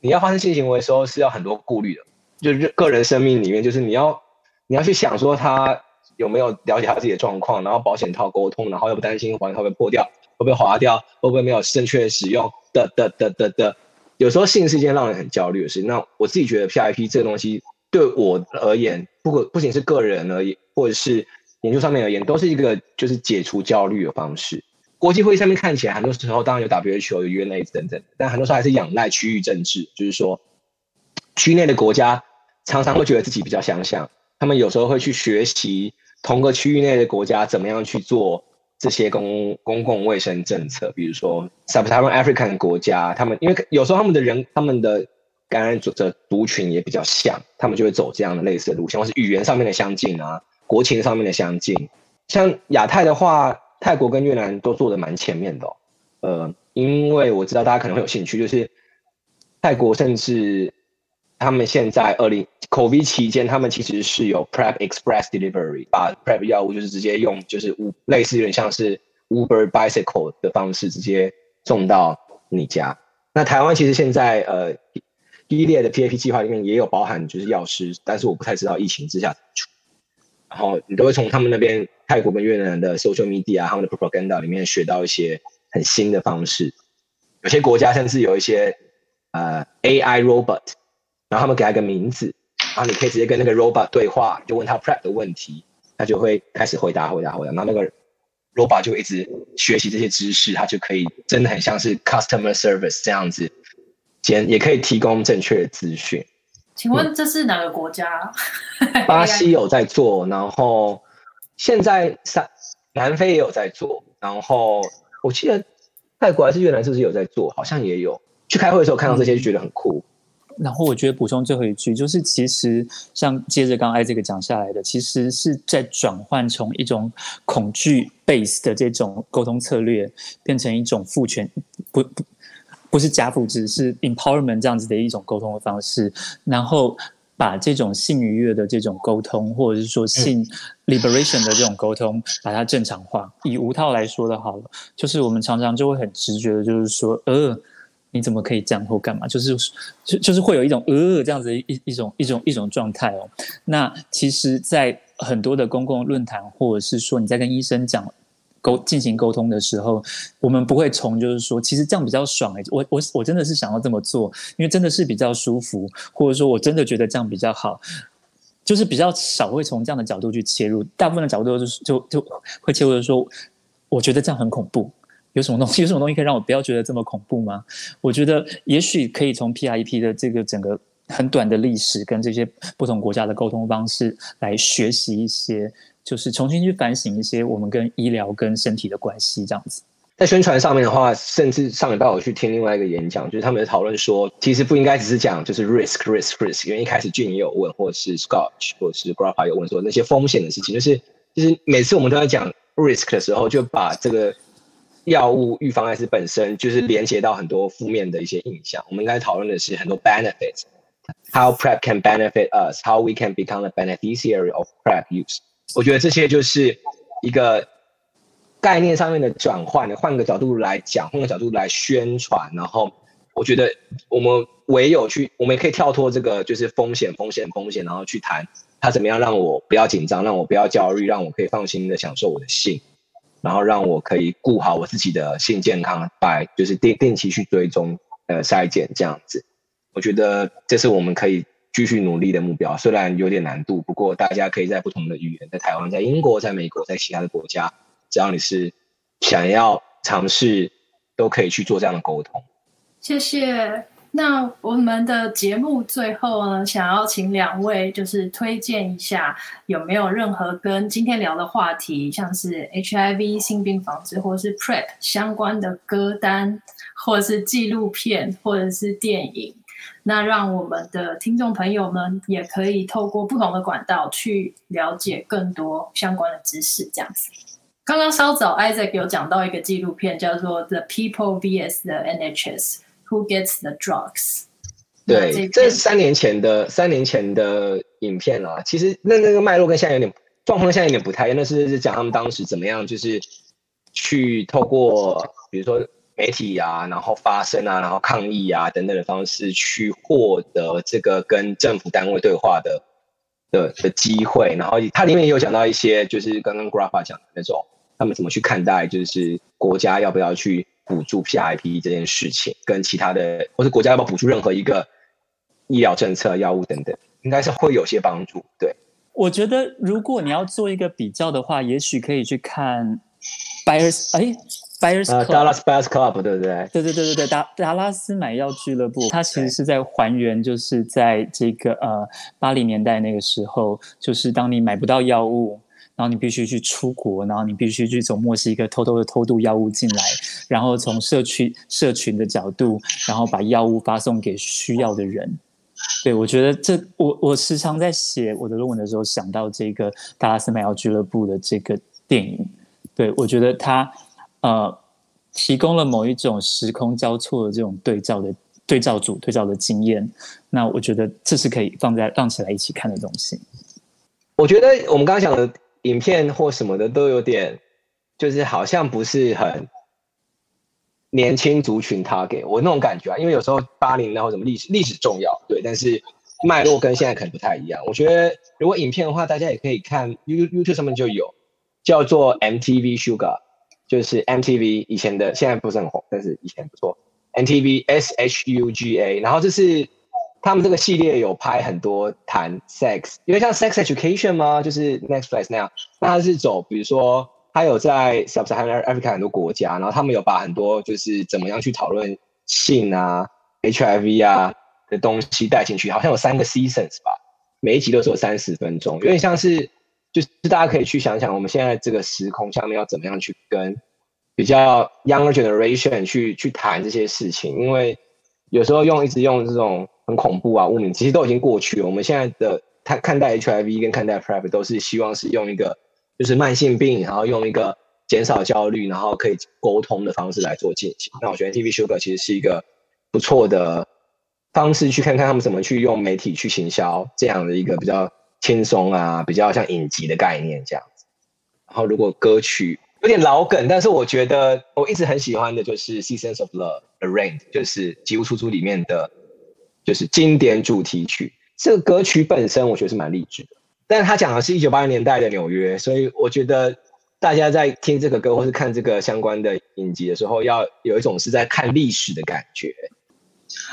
你要发生性行为的时候是要很多顾虑的，就是个人生命里面，就是你要你要去想说他有没有了解他自己的状况，然后保险套沟通，然后又不担心保险套会破掉。会不会滑掉？会不会没有正确使用？的的的的的，有时候性是一件让人很焦虑的事。那我自己觉得 PIP 这个东西对我而言，不过不仅是个人而言，或者是研究上面而言，都是一个就是解除焦虑的方式。国际会议上面看起来，很多时候当然有 WHO、有 UNA 等等，但很多时候还是仰赖区域政治，就是说区内的国家常常会觉得自己比较相像，他们有时候会去学习同个区域内的国家怎么样去做。这些公公共卫生政策，比如说 Sub-Saharan African 国家，他们因为有时候他们的人，他们的感染者族群也比较像，他们就会走这样的类似的路线，或是语言上面的相近啊，国情上面的相近。像亚太的话，泰国跟越南都做得蛮前面的哦。呃，因为我知道大家可能会有兴趣，就是泰国甚至。他们现在二零 COVID 期间，他们其实是有 Prep Express Delivery，把 Prep 药物就是直接用就是类似有点像是 Uber Bicycle 的方式直接送到你家。那台湾其实现在呃一列的 PAP 计划里面也有包含就是药师，但是我不太知道疫情之下怎么处。然后你都会从他们那边泰国跟越南的 Social Media 他们的 Propaganda 里面学到一些很新的方式。有些国家甚至有一些呃 AI Robot。然后他们给他一个名字，然后你可以直接跟那个 robot 对话，就问他 prep 的问题，他就会开始回答回答回答。然后那个 robot 就一直学习这些知识，他就可以真的很像是 customer service 这样子，兼也可以提供正确的资讯。
请问这是哪个国家？
嗯、巴西有在做，然后现在南南非也有在做，然后我记得泰国还是越南是不是有在做？好像也有。去开会的时候看到这些就觉得很酷。嗯
然后我觉得补充最后一句，就是其实像接着刚刚 Isaac 讲下来的，其实是在转换从一种恐惧 base 的这种沟通策略，变成一种赋权，不不不是加赋值，是 empowerment 这样子的一种沟通的方式，然后把这种性愉悦的这种沟通，或者是说性 liberation 的这种沟通，把它正常化。以无套来说的好了，就是我们常常就会很直觉的，就是说，呃。你怎么可以这样或干嘛？就是就就是会有一种呃这样子的一一种一种一种状态哦。那其实，在很多的公共论坛，或者是说你在跟医生讲沟进行沟通的时候，我们不会从就是说，其实这样比较爽哎，我我我真的是想要这么做，因为真的是比较舒服，或者说我真的觉得这样比较好，就是比较少会从这样的角度去切入。大部分的角度就是就就会切入说，我觉得这样很恐怖。有什么东西？有什么东西可以让我不要觉得这么恐怖吗？我觉得也许可以从 P I E P 的这个整个很短的历史跟这些不同国家的沟通方式来学习一些，就是重新去反省一些我们跟医疗跟身体的关系这样子。
在宣传上面的话，甚至上礼拜我去听另外一个演讲，就是他们在讨论说，其实不应该只是讲就是 risk risk risk，因为一开始俊也有问，或者是 Scotch 或者是 Grappa 有问说那些风险的事情，就是就是每次我们都在讲 risk 的时候，就把这个。药物预防艾滋本身就是连接到很多负面的一些印象。我们应该讨论的是很多 benefits，how PrEP can benefit us，how we can become a beneficiary of PrEP use。我觉得这些就是一个概念上面的转换，换个角度来讲，换个角度来宣传。然后我觉得我们唯有去，我们也可以跳脱这个就是风险、风险、风险，然后去谈它怎么样让我不要紧张，让我不要焦虑，让我可以放心的享受我的性。然后让我可以顾好我自己的性健康，来就是定定期去追踪呃筛检这样子，我觉得这是我们可以继续努力的目标，虽然有点难度，不过大家可以在不同的语言，在台湾、在英国、在美国、在其他的国家，只要你是想要尝试，都可以去做这样的沟通。
谢谢。那我们的节目最后呢，想要请两位就是推荐一下，有没有任何跟今天聊的话题，像是 HIV 性病防治或者是 PrEP 相关的歌单，或者是纪录片，或者是电影，那让我们的听众朋友们也可以透过不同的管道去了解更多相关的知识，这样子。刚刚稍早 Isaac 有讲到一个纪录片，叫做《The People vs the NHS Who Gets the Drugs》。
对，这是三年前的三年前的影片啊。其实那那个脉络跟现在有点状况，现在有点不太一样。那是是讲他们当时怎么样，就是去透过比如说媒体啊，然后发声啊，然后抗议啊等等的方式，去获得这个跟政府单位对话的的的机会。然后它里面也有讲到一些，就是刚刚 Grafa 讲的那种，他们怎么去看待，就是国家要不要去。补助 PIP 这件事情，跟其他的，或是国家要不要补助任何一个医疗政策、药物等等，应该是会有些帮助。对，
我觉得如果你要做一个比较的话，也许可以去看 Buyers 哎 Buyers
Dallas Buyers Club 对不对？
对对对对对，达达拉斯买药俱乐部，它其实是在还原，就是在这个呃八零年代那个时候，就是当你买不到药物。然后你必须去出国，然后你必须去从墨西哥偷偷的偷渡药物进来，然后从社区社群的角度，然后把药物发送给需要的人。对，我觉得这我我时常在写我的论文的时候想到这个达拉斯买药俱乐部的这个电影。对，我觉得它呃提供了某一种时空交错的这种对照的对照组对照的经验。那我觉得这是可以放在放起来一起看的东西。
我觉得我们刚刚讲的。影片或什么的都有点，就是好像不是很年轻族群他给我那种感觉啊，因为有时候八零然后什么历史历史重要，对，但是脉络跟现在可能不太一样。我觉得如果影片的话，大家也可以看 You YouTube 上面就有叫做 MTV Sugar，就是 MTV 以前的，现在不是很红，但是以前不错。MTV S H U G A，然后这是。他们这个系列有拍很多谈 sex，因为像 sex education 吗？就是 Netflix 那样。那他是走，比如说他有在 Sub-Saharan Africa 很多国家，然后他们有把很多就是怎么样去讨论性啊、HIV 啊的东西带进去，好像有三个 seasons 吧，每一集都是有三十分钟，有点像是就是大家可以去想想，我们现在这个时空下面要怎么样去跟比较 younger generation 去去谈这些事情，因为有时候用一直用这种。很恐怖啊！污名其实都已经过去了。我们现在的他看待 HIV 跟看待 PrEP 都是希望是用一个就是慢性病，然后用一个减少焦虑，然后可以沟通的方式来做进行。那我觉得 TV Sugar 其实是一个不错的方式，去看看他们怎么去用媒体去行销这样的一个比较轻松啊，比较像影集的概念这样子。然后如果歌曲有点老梗，但是我觉得我一直很喜欢的就是 Seasons of Love》arranged，就是吉屋出租里面的。就是经典主题曲，这个歌曲本身我觉得是蛮励志的，但是他讲的是一九八零年代的纽约，所以我觉得大家在听这个歌或是看这个相关的影集的时候，要有一种是在看历史的感觉。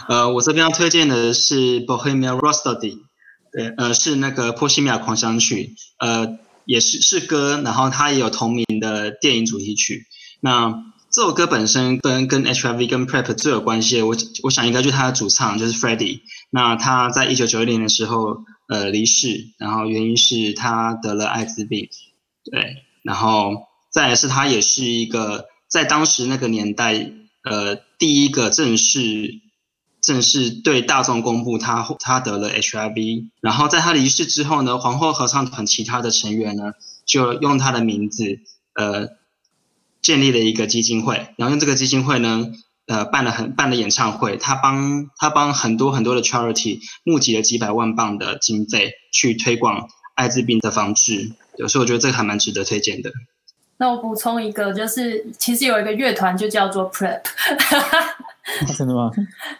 呃，我这边要推荐的是 Bohemian Rhapsody，对，呃，是那个波西米亚狂想曲，呃，也是是歌，然后它也有同名的电影主题曲，那。这首歌本身跟跟 HIV 跟 PrEP 最有关系的，我我想应该就是他的主唱就是 Freddie。那他在一九九一年的时候，呃，离世，然后原因是他得了艾滋病。对，然后再来是他也是一个在当时那个年代，呃，第一个正式正式对大众公布他他得了 HIV。然后在他离世之后呢，皇后合唱团其他的成员呢，就用他的名字，呃。建立了一个基金会，然后用这个基金会呢，呃，办了很办了演唱会，他帮他帮很多很多的 charity 募集了几百万镑的经费，去推广艾滋病的防治。有时候我觉得这个还蛮值得推荐的。
那我补充一个，就是其实有一个乐团就叫做 PrEP。
真的吗？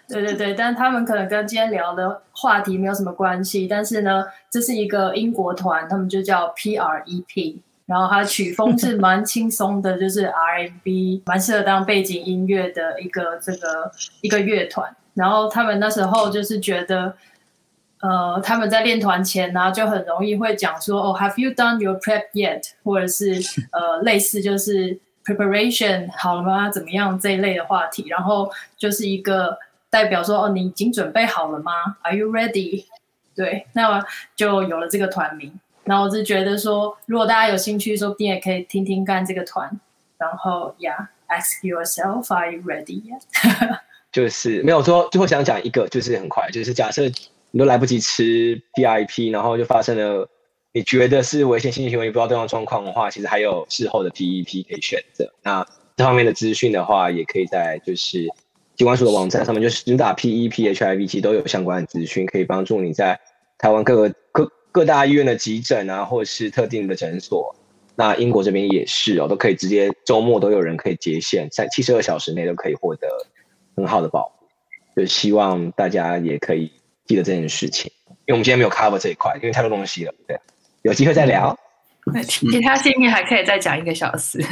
对对对，但他们可能跟今天聊的话题没有什么关系。但是呢，这是一个英国团，他们就叫 PrEP。然后它曲风是蛮轻松的，就是 R N B，蛮适合当背景音乐的一个这个一个乐团。然后他们那时候就是觉得，呃，他们在练团前呢、就很容易会讲说，哦，Have you done your prep yet？或者是呃，类似就是 preparation 好了吗？怎么样这一类的话题。然后就是一个代表说，哦，你已经准备好了吗？Are you ready？对，那就有了这个团名。然后我是觉得说，如果大家有兴趣，说不定也可以听听看这个团。然后，Yeah，ask yourself，Are you ready yet？
就是没有说，最后想讲一个，就是很快，就是假设你都来不及吃 VIP，然后就发生了你觉得是危险性行为，不知道对方状况的话，其实还有事后的 PEP 可以选择。那这方面的资讯的话，也可以在就是机关署的网站上面，就是你打 PEP HIV，其实都有相关的资讯，可以帮助你在台湾各个各各大医院的急诊啊，或者是特定的诊所。那英国这边也是哦，都可以直接周末都有人可以接线，在七十二小时内都可以获得很好的保护。就希望大家也可以记得这件事情，因为我们今天没有 cover 这一块，因为太多东西了。对，有机会再聊。
其他建议还可以再讲一个小时。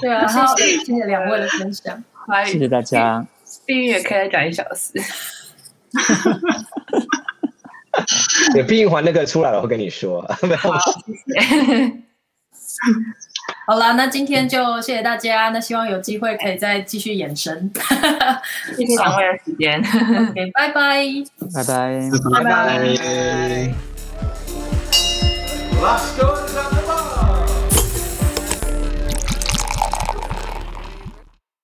对啊，谢谢谢谢两位的分享，
谢谢大家。
避孕也可以再讲一小时。
有避孕环那个出来了，我会跟你说。好，谢谢。
好了，那今天就谢谢大家。那希望有机会可以再继续延伸。谢谢
两位的时间。
OK，拜拜。
拜拜。
拜拜。Glasgow.